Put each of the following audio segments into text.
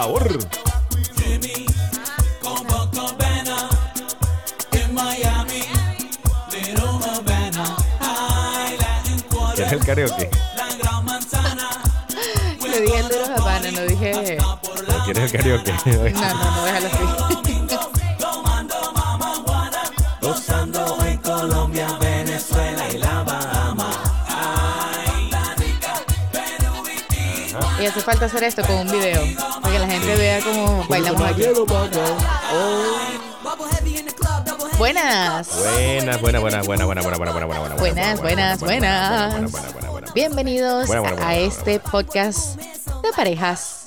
sabor. ¿Quieres el karaoke? Le dije el de los Habana, no dije. ¿O ¿Quieres el karaoke? No, no, no, déjalo así. Gozando en Colombia, Venezuela y La Bahama. Y hace falta hacer esto con un video. Gente vea cómo bailamos aquí. Buenas. Buenas, buenas, buenas, buenas, buenas, buenas, buenas, buenas, buenas, Buenas, buenas. Bienvenidos a este podcast de parejas.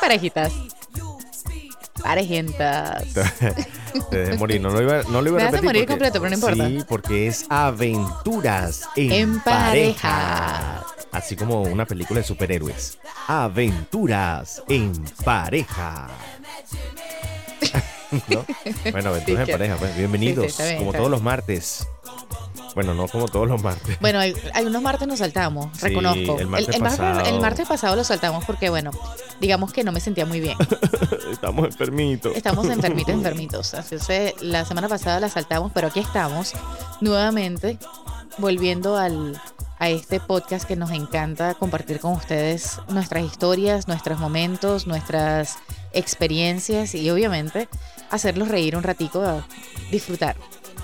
Parejitas. Parejientas. Te dejé morir, no lo iba, no lo iba Me a repetir. morir porque- completo, pero no importa. Sí, porque es aventuras en, En pareja. Así como una película de superhéroes. Aventuras en pareja. ¿No? Bueno, aventuras Sí, en pareja. pues, bienvenidos, sí, está bien, como todos los martes. Bueno, no como todos los martes. Bueno, hay, hay unos martes nos saltamos, reconozco. el martes el, pasado. el martes pasado lo saltamos porque, bueno, digamos que no me sentía muy bien. Estamos enfermitos. Estamos enfermitos, enfermitos. Así es, la semana pasada la saltamos, pero aquí estamos nuevamente volviendo al, a este podcast que nos encanta compartir con ustedes nuestras historias, nuestros momentos, nuestras experiencias y obviamente hacerlos reír un ratico, a disfrutar.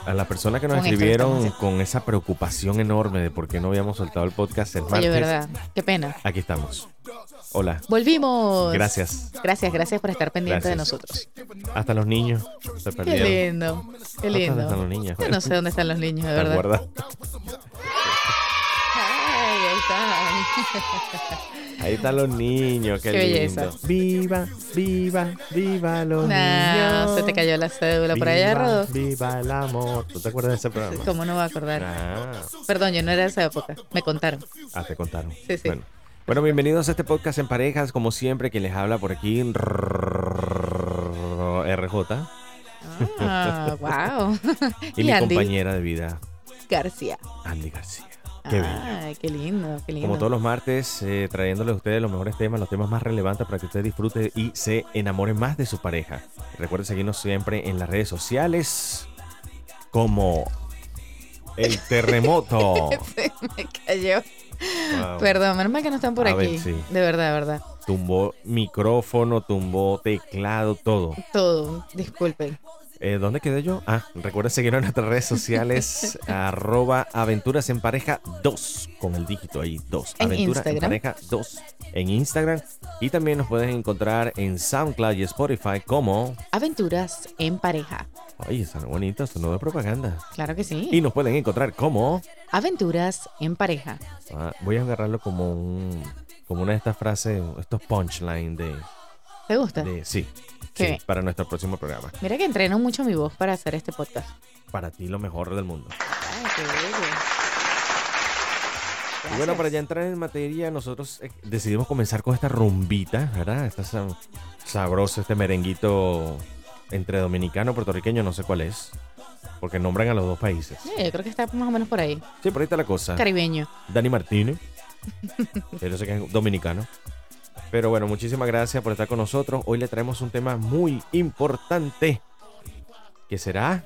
A las personas que nos Con escribieron con esa preocupación enorme de por qué no habíamos soltado el podcast el martes. Oye, verdad, qué pena. Aquí estamos. Hola. Volvimos. Gracias. Gracias, gracias por estar pendiente de Gracias. nosotros. Hasta los niños se Qué lindo, qué ¿Dónde lindo. están los niños? Yo no sé dónde están los niños, de ¿Te verdad. Ahí están. Ahí están los niños, qué, Qué lindo. belleza. Viva, viva, viva los No, niños. se te cayó la cédula por allá, Rodo. Viva el amor. ¿Tú te acuerdas de ese programa? ¿Cómo no va a acordar? Perdón, yo no era de esa época. Me contaron. ah, te contaron. Sí, sí. Bueno. Bueno, bienvenidos a este podcast en parejas, como siempre, que les habla por aquí RJ. Ah, wow. Y, Y mi Andy compañera de vida, García. Andy García. Qué bello. Ay, qué lindo, qué lindo. Como todos los martes, eh, trayéndoles a ustedes los mejores temas, los temas más relevantes para que ustedes disfruten y se enamoren más de su pareja. Recuerden seguirnos siempre en las redes sociales como El Terremoto. Se me cayó. Wow. Perdón, menos mal que no están por A aquí. ver, sí. De verdad, de verdad. Tumbó micrófono, tumbó teclado, todo. Todo, disculpen. Eh, ¿Dónde quedé yo? Ah, recuerden seguirnos en nuestras redes sociales, arroba aventuras en pareja 2, con el dígito ahí, 2. En Aventuras en pareja 2 en Instagram. Y también nos pueden encontrar en SoundCloud y Spotify como... Aventuras en pareja. Oye, son bonitos, son de propaganda. Claro que sí. Y nos pueden encontrar como... Aventuras en pareja. ah, voy a agarrarlo como un... Como una de estas frases, estos punchline de, ¿Te gusta? de... Sí, sí, para nuestro próximo programa. Mira que entreno mucho mi voz para hacer este podcast. Para ti lo mejor del mundo. Ay, qué bello. Y bueno, para ya entrar en materia, nosotros eh, decidimos comenzar con esta rumbita, ¿verdad? Está sab- sabroso este merenguito entre dominicano y puertorriqueño, no sé cuál es, porque nombran a los dos países. Sí, yo creo que está más o menos por ahí. Sí, por ahí está la cosa. Caribeño. Dani Martínez, yo sé que es dominicano. Pero bueno, muchísimas gracias por estar con nosotros. Hoy le traemos un tema muy importante, que será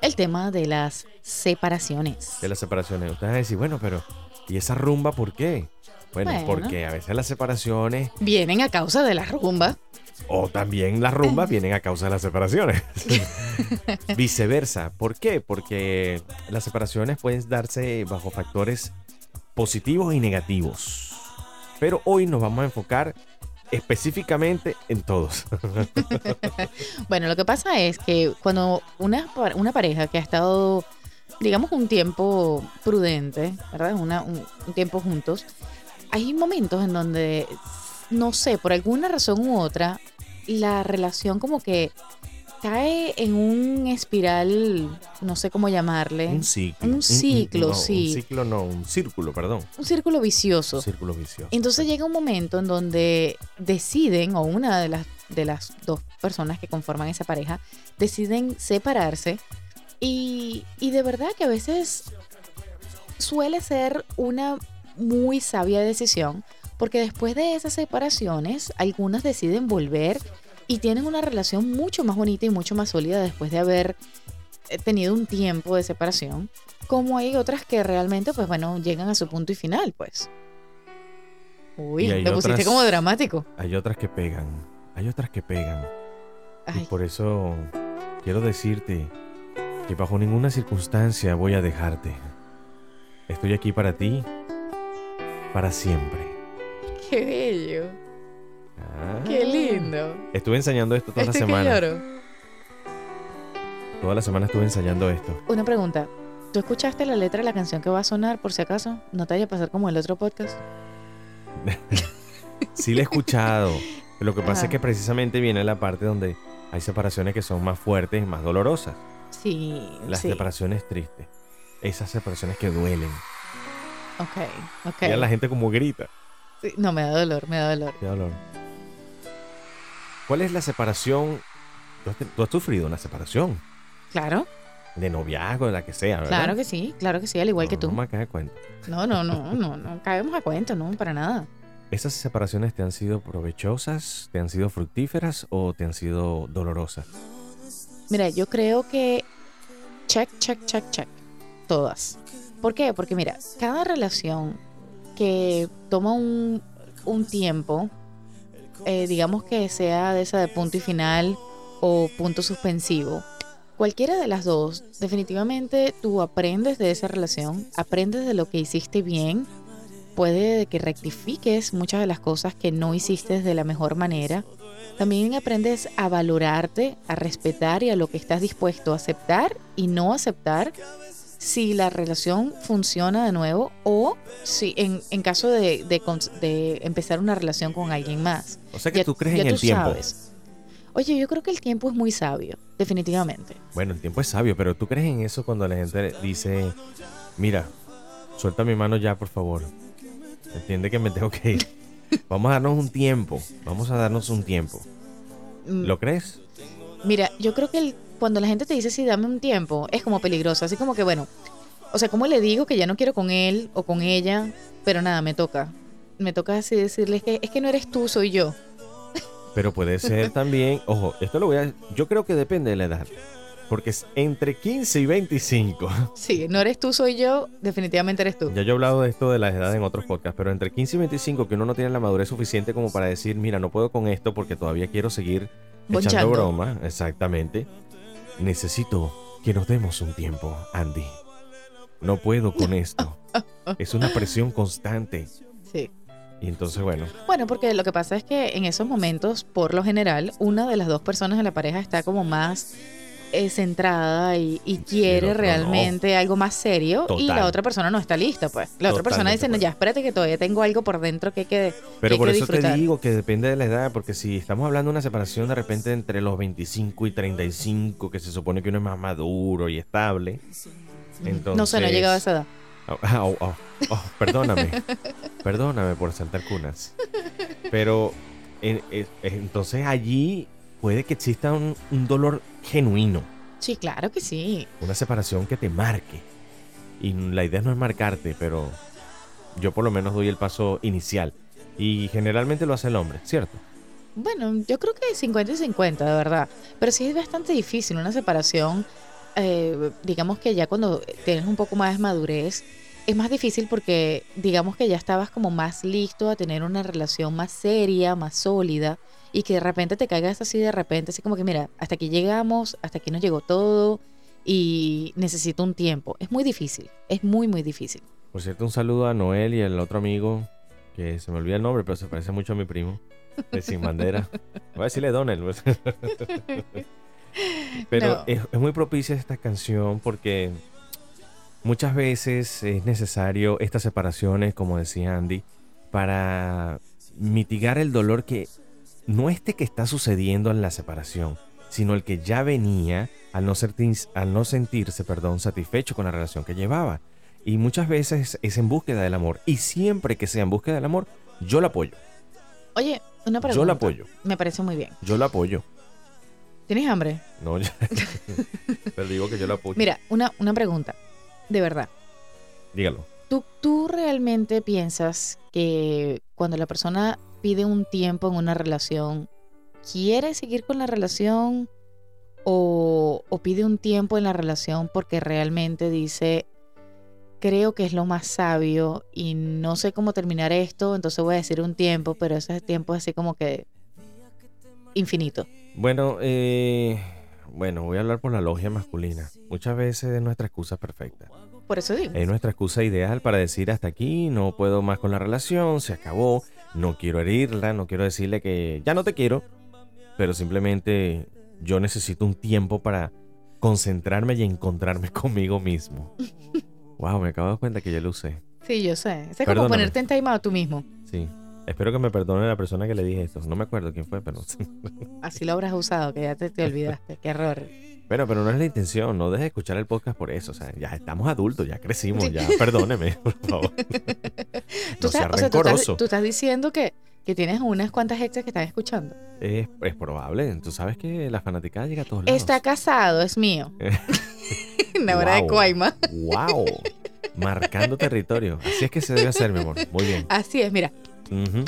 El tema de las separaciones. de las separaciones. Ustedes van a decir, bueno, pero ¿y esa rumba por qué? Bueno, Bueno. porque a veces las separaciones Vienen a causa de la rumba. O también las rumbas vienen a causa de las separaciones. Viceversa. ¿Por qué? Porque las separaciones pueden darse bajo factores positivos y negativos. Pero hoy nos vamos a enfocar específicamente en todos. Bueno, lo que pasa es que cuando una, una pareja que ha estado, digamos, un tiempo prudente, ¿verdad? Un, un tiempo juntos, hay momentos en donde, no sé, por alguna razón u otra, la relación como que cae en un espiral, no sé cómo llamarle, un ciclo. Un ciclo, no, sí. Un ciclo no, un círculo, perdón. un círculo vicioso. Un círculo vicioso. Entonces llega un momento en donde deciden, o una de las, de las dos personas que conforman esa pareja, deciden separarse. Y, y de verdad que a veces suele ser una muy sabia decisión, Porque después de esas separaciones, algunas deciden volver y tienen una relación mucho más bonita y mucho más sólida después de haber eh, tenido un tiempo de separación, como hay otras que realmente, pues bueno, llegan a su punto y final, pues. Uy, Y lo pusiste otras- como dramático. Hay otras que pegan, hay otras que pegan. Y Ay, por eso quiero decirte que bajo ninguna circunstancia voy a dejarte. Estoy aquí para ti, para siempre. qué bello, Ah. qué lindo. Estuve ensayando esto toda Estoy la que semana. lloro. Toda la semana estuve ensayando esto. Una pregunta. ¿Tú escuchaste la letra de la canción que va a sonar por si acaso? ¿No te vaya a pasar como el otro podcast? Sí la he escuchado. Lo que pasa Ajá. es que precisamente viene la parte donde hay separaciones que son más fuertes y más dolorosas. Sí, Las sí. separaciones tristes. Esas separaciones que duelen. Ok, ok. Y a la gente como grita. Sí, No, me da dolor, me da dolor. Qué dolor. ¿Cuál es la separación? Tú has, tú has sufrido una separación. Claro, De noviazgo, de la que sea, ¿verdad? claro que sí, claro que sí, al igual que No, tú. No me cae cuenta. No, no, no, no, no caemos a cuenta, no, para nada. ¿Esas separaciones te han sido provechosas, te han sido fructíferas o te han sido dolorosas? Mira, yo creo que check, check, check, check. Todas. ¿Por qué? Porque mira, cada relación que toma un, un tiempo, eh, digamos que sea de esa de punto y final o punto suspensivo, cualquiera de las dos, definitivamente tú aprendes de esa relación, aprendes de lo que hiciste bien, puede que rectifiques muchas de las cosas que no hiciste de la mejor manera. También aprendes a valorarte, a respetar y a lo que estás dispuesto a aceptar y no aceptar si la relación funciona de nuevo o si en, en caso de, de empezar una relación con alguien más. O sea que Ya- tú crees en el tiempo. sabes. Oye, yo creo que el tiempo es muy sabio, definitivamente. Bueno, el tiempo es sabio, pero tú crees en eso cuando la gente dice, mira, suelta mi mano ya, por favor. Entiende que me tengo que ir. Vamos a darnos un tiempo. Vamos a darnos un tiempo. Mm, ¿Lo crees? Mira, yo creo que el- cuando la gente te dice sí, dame un tiempo, es como peligroso. Así como que, bueno, o sea, ¿cómo le digo que ya no quiero con él o con ella? Pero nada, me toca. Me toca así decirles que es que no eres tú, soy yo. Pero puede ser también, ojo, esto lo voy a... Yo creo que depende de la edad. Porque es entre 15 y 25. Sí, no eres tú, soy yo, definitivamente eres tú. Ya yo he hablado de esto de la edad en otros podcasts, pero entre 15 y 25 que uno no tiene la madurez suficiente como para decir, mira, no puedo con esto porque todavía quiero seguir Bonchando. echando broma. Exactamente. Necesito que nos demos un tiempo, Andy. No puedo con esto. Es una presión constante. Sí. Y entonces, bueno, Bueno, porque lo que pasa es que en esos momentos, por lo general, una de las dos personas de la pareja está como más eh, centrada y, y quiere no. realmente algo más serio y la otra persona no está lista, pues. La otra persona dice, no, ya, espérate que todavía tengo algo por dentro que quede. Pero por que eso te digo que depende de la edad, porque si estamos hablando de una separación de repente entre los 25 y 35, que se supone que uno es más maduro y estable, entonces... No sé, no he llegado a esa edad. Oh, oh, oh, oh, perdóname, perdóname por saltar cunas. Pero en- entonces allí puede que exista un, un dolor genuino, Sí, claro que sí. una separación que te marque. Y la idea no es marcarte, pero yo por lo menos doy el paso inicial. Y generalmente lo hace el hombre, ¿cierto? Bueno, yo creo que 50 y 50, de verdad. Pero sí es bastante difícil una separación. eh, digamos que ya cuando tienes un poco más de madurez, es más difícil porque digamos que ya estabas como más listo a tener una relación más seria, más sólida. Y que de repente te caigas así de repente, así como que mira, hasta aquí llegamos, hasta aquí nos llegó todo y necesito un tiempo. Es muy difícil, es muy, muy difícil. Por cierto, un saludo a Noel y al otro amigo, que se me olvida el nombre, pero se parece mucho a mi primo, de Sin Bandera. Voy a decirle Donel. pues. pero No. es, es muy propicia esta canción porque muchas veces es necesario estas separaciones, como decía Andy, para mitigar el dolor que no este que está sucediendo en la separación, sino el que ya venía al no, sentir- al no sentirse perdón, satisfecho con la relación que llevaba. Y muchas veces es en búsqueda del amor. Y siempre que sea en búsqueda del amor, yo lo apoyo. Oye, una pregunta. Yo lo apoyo. Me parece muy bien. Yo lo apoyo. ¿Tienes hambre? No, ya- pero digo que yo lo apoyo. Mira, una, una pregunta. De verdad. Dígalo. ¿tú, ¿tú realmente piensas que cuando la persona pide un tiempo en una relación, quiere seguir con la relación o, o pide un tiempo en la relación porque realmente dice, creo que es lo más sabio y no sé cómo terminar esto, entonces voy a decir un tiempo, pero ese tiempo es así como que infinito. Bueno, eh, bueno, voy a hablar por la logia masculina. Muchas veces es nuestra excusa perfecta. Por eso digo. Es nuestra excusa ideal para decir hasta aquí, no puedo más con la relación, se acabó, no quiero herirla, no quiero decirle que ya no te quiero, pero simplemente yo necesito un tiempo para concentrarme y encontrarme conmigo mismo. wow, me acabo de dar cuenta que ya lo usé. Sí, yo sé. Es como ponerte en timeout tú mismo. Sí. Espero que me perdone la persona que le dije esto. No me acuerdo quién fue, pero Así lo habrás usado, que ya te, te olvidaste. Qué error. Bueno, pero no es la intención, no dejes de escuchar el podcast por eso. O sea, ya estamos adultos, ya crecimos, ya perdóneme, por favor. Tú, No sea estás, o sea, tú, estás, rencoroso. tú estás diciendo que, que tienes unas cuantas extras que están escuchando. Es, es probable. Tú sabes que la fanaticada llega a todos lados. Está casado, es mío. Una hora de Wow. coima. ¡Wow! Marcando territorio. Así es que se debe hacer, mi amor. Muy bien. Así es, mira, Ujú.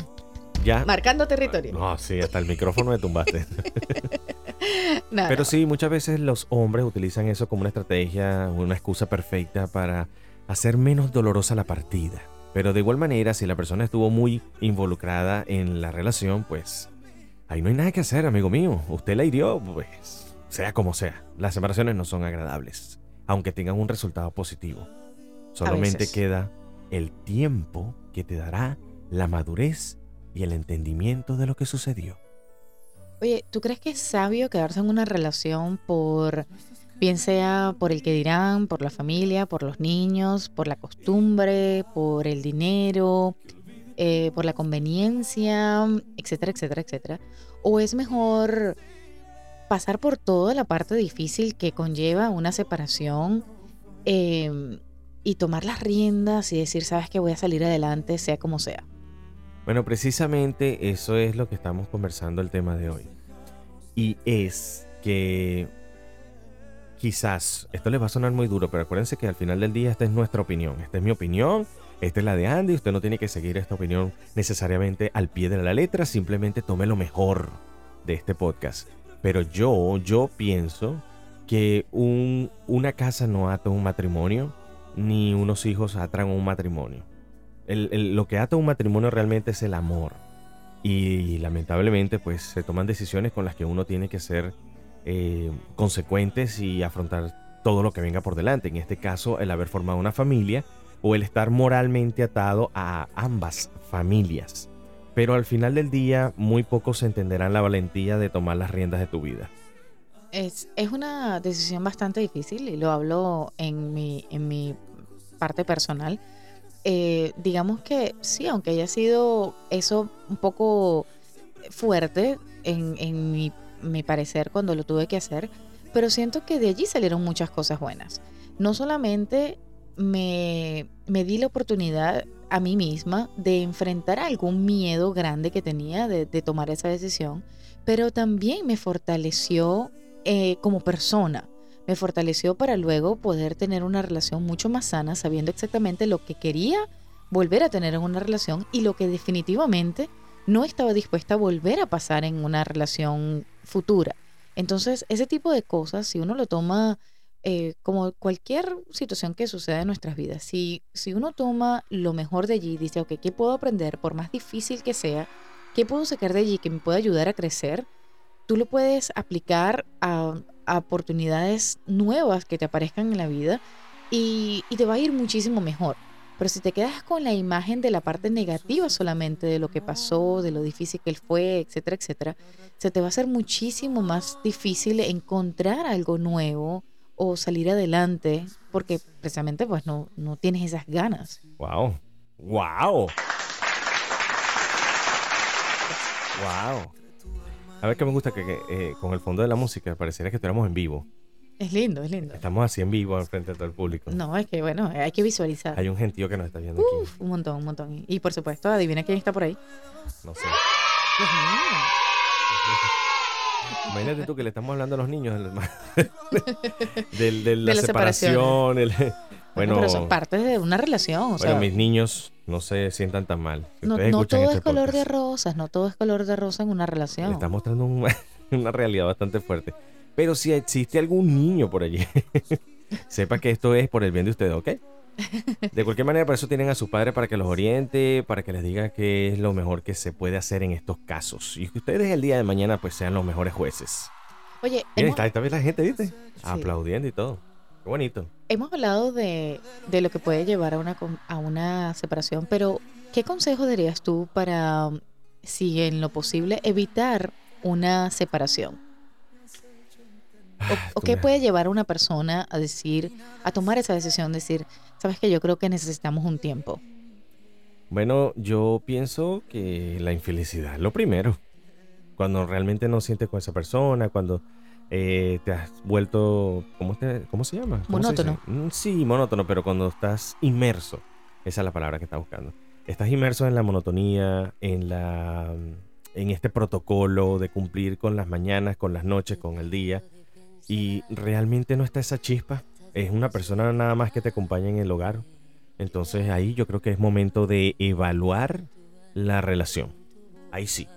Ya. marcando territorio. No, sí, hasta el micrófono me tumbaste. Pero sí, muchas veces los hombres utilizan eso como una estrategia, una excusa perfecta para hacer menos dolorosa la partida. Pero de igual manera, si la persona estuvo muy involucrada en la relación, pues ahí no hay nada que hacer, amigo mío. Usted la hirió, pues sea como sea. Las separaciones no son agradables, aunque tengan un resultado positivo. Solamente queda el tiempo que te dará la madurez y el entendimiento de lo que sucedió. Oye, ¿tú crees que es sabio quedarse en una relación por, bien sea por el que dirán, por la familia, por los niños, por la costumbre, por el dinero, eh, por la conveniencia, etcétera, etcétera, etcétera? ¿O es mejor pasar por toda la parte difícil que conlleva una separación eh, y tomar las riendas y decir, sabes que voy a salir adelante, sea como sea? Bueno, precisamente eso es lo que estamos conversando el tema de hoy. Y es que quizás, esto les va a sonar muy duro, pero acuérdense que al final del día esta es nuestra opinión. Esta es mi opinión, esta es la de Andy. Usted no tiene que seguir esta opinión necesariamente al pie de la letra, simplemente tome lo mejor de este podcast. Pero yo, yo pienso que un- una casa no ata un matrimonio, ni unos hijos atan un matrimonio. Lo que ata un matrimonio realmente es el amor. Y lamentablemente pues se toman decisiones con las que uno tiene que ser eh, consecuentes y afrontar todo lo que venga por delante. En este caso el haber formado una familia o el estar moralmente atado a ambas familias. Pero al final del día muy pocos entenderán la valentía de tomar las riendas de tu vida. Es, es una decisión bastante difícil y lo hablo en mi, en mi parte personal. Eh, digamos que sí, aunque haya sido eso un poco fuerte en, en mi, mi parecer cuando lo tuve que hacer, pero siento que de allí salieron muchas cosas buenas. No solamente me, me di la oportunidad a mí misma de enfrentar algún miedo grande que tenía de, tomar esa decisión, pero también me fortaleció eh, como persona. Me fortaleció para luego poder tener una relación mucho más sana, sabiendo exactamente lo que quería volver a tener en una relación y lo que definitivamente no estaba dispuesta a volver a pasar en una relación futura. Entonces, ese tipo de cosas, si uno lo toma eh, como cualquier situación que suceda en nuestras vidas, si, si uno toma lo mejor de allí y dice, ok, ¿qué puedo aprender por más difícil que sea? ¿Qué puedo sacar de allí que me pueda ayudar a crecer? Tú lo puedes aplicar a, a oportunidades nuevas que te aparezcan en la vida y, y te va a ir muchísimo mejor. Pero si te quedas con la imagen de la parte negativa solamente de lo que pasó, de lo difícil que él fue, etcétera, etcétera, se te va a hacer muchísimo más difícil encontrar algo nuevo o salir adelante porque precisamente pues no, no tienes esas ganas. ¡Wow! ¡Wow! ¡Wow! A ver que me gusta que, que, eh, con el fondo de la música pareciera que estuviéramos en vivo. Es lindo, es lindo. Estamos así en vivo frente de todo el público. No, es que bueno, hay que visualizar. Hay un gentío que nos está viendo aquí. Uf, un montón, un montón. Y por supuesto, adivina quién está por ahí. No sé. Los niños. Imagínate tú que le estamos hablando a los niños de la De las separación. el- Bueno, pero es parte de una relación. O bueno, mis niños no se sientan tan mal. no, todo es este color de rosas, no todo es color de rosa en una relación. está mostrando una realidad bastante fuerte. Pero si existe algún niño por allí, sepa que esto es por el bien de ustedes, ¿ok? De cualquier manera, por eso tienen a su padre para que los oriente, para que les diga qué es lo mejor que se puede hacer en estos casos. Y que ustedes el día de mañana pues sean los mejores jueces. Oye, está, está bien la gente, ¿viste? Aplaudiendo y todo. Qué bonito. Hemos hablado de, de, lo que puede llevar a una, a una separación, pero ¿qué consejo darías tú para, si en lo posible, evitar una separación? ¿O, qué puede llevar a una persona a decir, a tomar esa decisión, decir, sabes que yo creo que necesitamos un tiempo? Bueno, yo pienso que la infelicidad es lo primero. Cuando realmente no sientes con esa persona, cuando eh, te has vuelto, ¿cómo, cómo se llama? monótono. Mm, sí, monótono, pero cuando estás inmerso, esa es la palabra que está buscando. Estás inmerso en la monotonía, en la en este protocolo de cumplir con las mañanas, con las noches, con el día, y realmente no está esa chispa, es una persona nada más que te acompaña en el hogar. Entonces ahí yo creo que es momento de evaluar la relación. Ahí sí.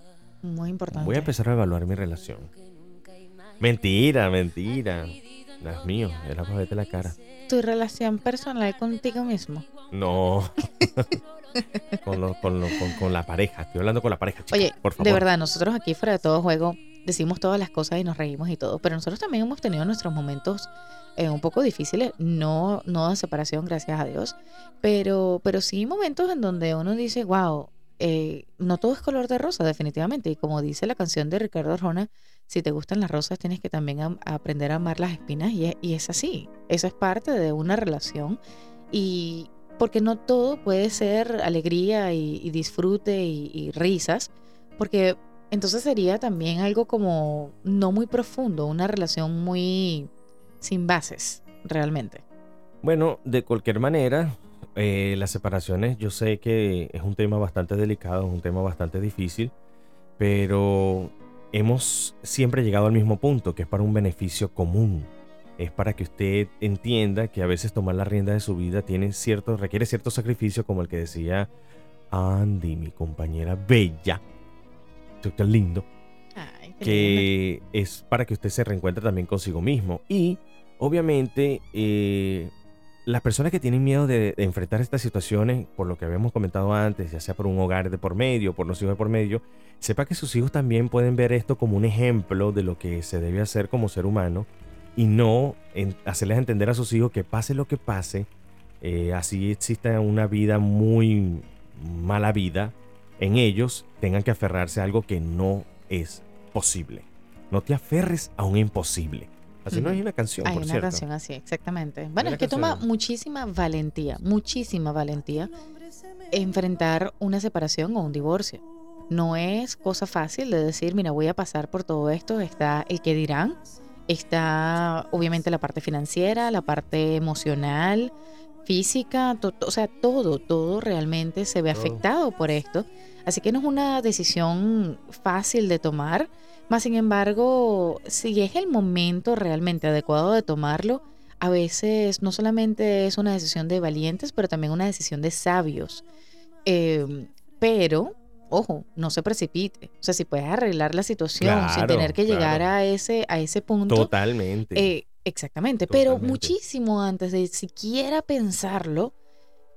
Muy importante. Voy a empezar a evaluar mi relación. Mentira, mentira. Dios mío, era para verte la cara. ¿Tu relación personal contigo mismo? No. con, con, la pareja. Estoy hablando con la pareja, Oye, por favor. de verdad, nosotros aquí fuera de todo juego decimos todas las cosas y nos reímos y todo, pero nosotros también hemos tenido nuestros momentos eh, un poco difíciles, no, no de separación, gracias a Dios, pero, pero sí momentos en donde uno dice, wow, eh, no todo es color de rosa, definitivamente. Y como dice la canción de Ricardo Arjona, si te gustan las rosas, tienes que también aprender a amar las espinas. Y, es así. Eso es parte de una relación. Y porque no todo puede ser alegría y, disfrute y, risas. Porque entonces sería también algo como no muy profundo, una relación muy sin bases, realmente. Bueno, de cualquier manera, eh, las separaciones, yo sé que es un tema bastante delicado, es un tema bastante difícil, pero hemos siempre llegado al mismo punto, que es para un beneficio común. Es para que usted entienda que a veces tomar la rienda de su vida tiene cierto, requiere cierto sacrificio, como el que decía Andy, mi compañera bella. Qué lindo. que es para que usted se reencuentre también consigo mismo. Y obviamente eh, las personas que tienen miedo de, enfrentar estas situaciones, por lo que habíamos comentado antes, ya sea por un hogar de por medio, por los hijos de por medio, sepa que sus hijos también pueden ver esto como un ejemplo de lo que se debe hacer como ser humano y no hacerles entender a sus hijos que pase lo que pase, eh, así exista una vida muy mala vida, en ellos tengan que aferrarse a algo que no es posible. No te aferres a un imposible. Así no hay una canción. Hay una canción así, exactamente. Bueno, es que toma muchísima valentía, muchísima valentía enfrentar una separación o un divorcio. No es cosa fácil de decir, mira, voy a pasar por todo esto. Está el que dirán, está obviamente la parte financiera, la parte emocional, física, o sea, todo, todo realmente se ve afectado por esto. Así que no es una decisión fácil de tomar más sin embargo, si es el momento realmente adecuado de tomarlo, a veces no solamente es una decisión de valientes, pero también una decisión de sabios. Em, pero, ojo, no se precipite. O sea, si puedes arreglar la situación sin tener que llegar a ese, a ese punto. Totalmente. Eh, exactamente. Pero muchísimo antes de siquiera pensarlo,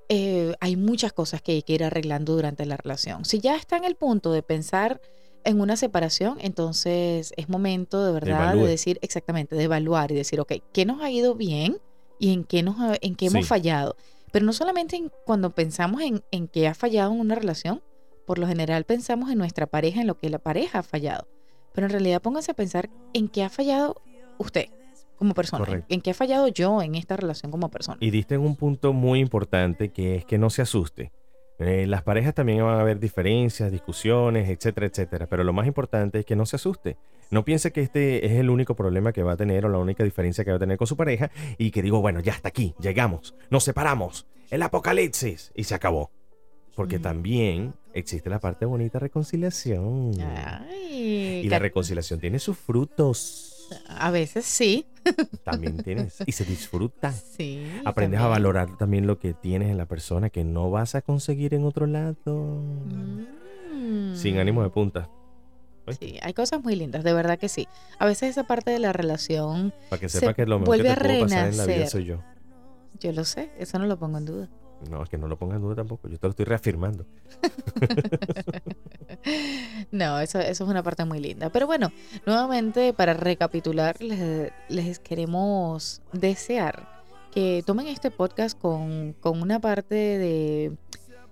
eh, hay muchas cosas que hay que ir arreglando durante la relación. Si ya está en el punto de pensar en una separación, entonces es momento de verdad de decir exactamente, de evaluar y decir, ok, ¿qué nos ha ido bien y en qué, nos en qué hemos fallado? Pero no solamente cuando pensamos en, en qué ha fallado en una relación, por lo general pensamos en nuestra pareja, en lo que la pareja ha fallado. Pero en realidad pónganse a pensar en qué ha fallado usted como persona, en qué ha fallado yo en esta relación como persona. Y diste en un punto muy importante que es que no se asuste. Eh, las parejas también van a haber diferencias, discusiones, etcétera, etcétera. Pero lo más importante es que no se asuste. No piense que este es el único problema que va a tener o la única diferencia que va a tener con su pareja y que digo, bueno, ya está aquí, llegamos, nos separamos, el apocalipsis y se acabó. Porque también existe la parte bonita reconciliación. y la reconciliación tiene sus frutos. A veces sí. También tienes. Y se disfruta. Sí. Aprendes a valorar también lo que tienes en la persona que no vas a conseguir en otro lado. Mm. Sin ánimo de punta. ¿Oíste? Sí, hay cosas muy lindas, de verdad que sí. A veces esa parte de la relación, Para que Se sepa que lo mejor que te pasar en la vida soy yo. yo lo sé, eso no lo pongo en duda. No, es que no lo pongas en duda tampoco. Yo te lo estoy reafirmando. No, eso, eso es una parte muy linda. Pero bueno, nuevamente para recapitular, les, les queremos desear que tomen este podcast con, con una parte de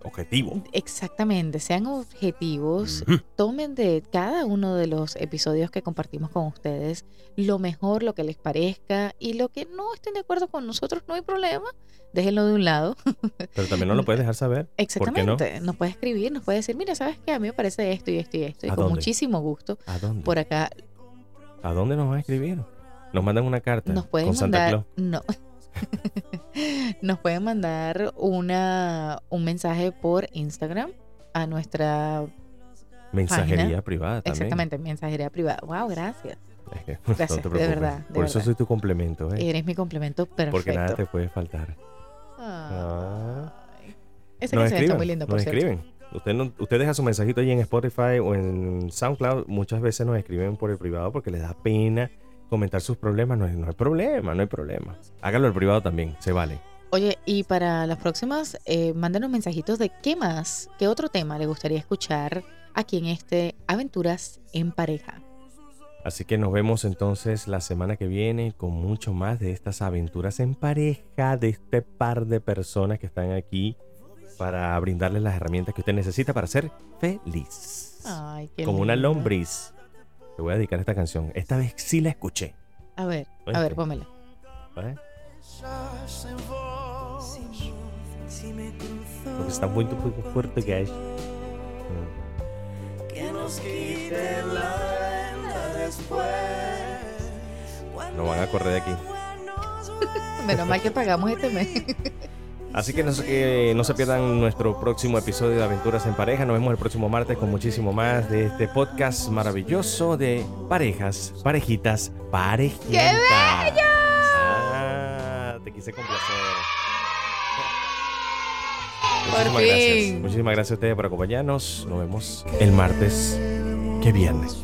Objetivo. exactamente, sean objetivos, tomen de cada uno de los episodios que compartimos con ustedes lo mejor, lo que les parezca y lo que no estén de acuerdo con nosotros, no hay problema, déjenlo de un lado. Pero también no lo puedes dejar saber. ¿Por qué no? Exactamente, nos puede escribir, nos puede decir, mira, ¿sabes qué? A mí me parece esto y esto y esto, y ¿A con dónde? muchísimo gusto. ¿A dónde? Por acá ¿A dónde nos van a escribir? Nos mandan una carta nos pueden con Santa mandar, Claus. no, nos pueden mandar una, un mensaje por Instagram a nuestra, Mensajería página. privada también. exactamente, mensajería privada. Wow, gracias. Gracias, no de te verdad, de Por eso soy tu complemento, ¿eh? Eres mi complemento perfecto. Porque nada te puede faltar. Ay. Ese Nos mensaje está escriben, muy lindo, por nos cierto. escriben. Usted, no- usted deja su mensajito ahí en Spotify o en SoundCloud. Muchas veces nos escriben por el privado porque les da pena comentar sus problemas. No, hay- no hay problema, no hay problema. Hágalo el privado también, se vale. Oye, y para las próximas, eh, mándenos mensajitos de qué más, qué otro tema le gustaría escuchar aquí en este Aventuras en Pareja. Así que nos vemos entonces la semana que viene con mucho más de estas aventuras en pareja de este par de personas que están aquí para brindarles las herramientas que usted necesita para ser feliz. Ay, qué Como una lombriz. Te voy a dedicar esta canción. Esta vez sí la escuché. A ver, a ver, pómela. Porque está muy, muy fuerte, guys. que nos quite la venda después. No van a correr de aquí. Menos mal que pagamos este mes. Así que no, se- que no se pierdan nuestro próximo episodio de Aventuras en Pareja. Nos vemos el próximo martes con muchísimo más de este podcast maravilloso de parejas, parejitas, parejitas. ¡Qué Ah, te quise complacer. Muchísimas gracias. Muchísimas gracias a ustedes por acompañarnos. Nos vemos el martes que viernes.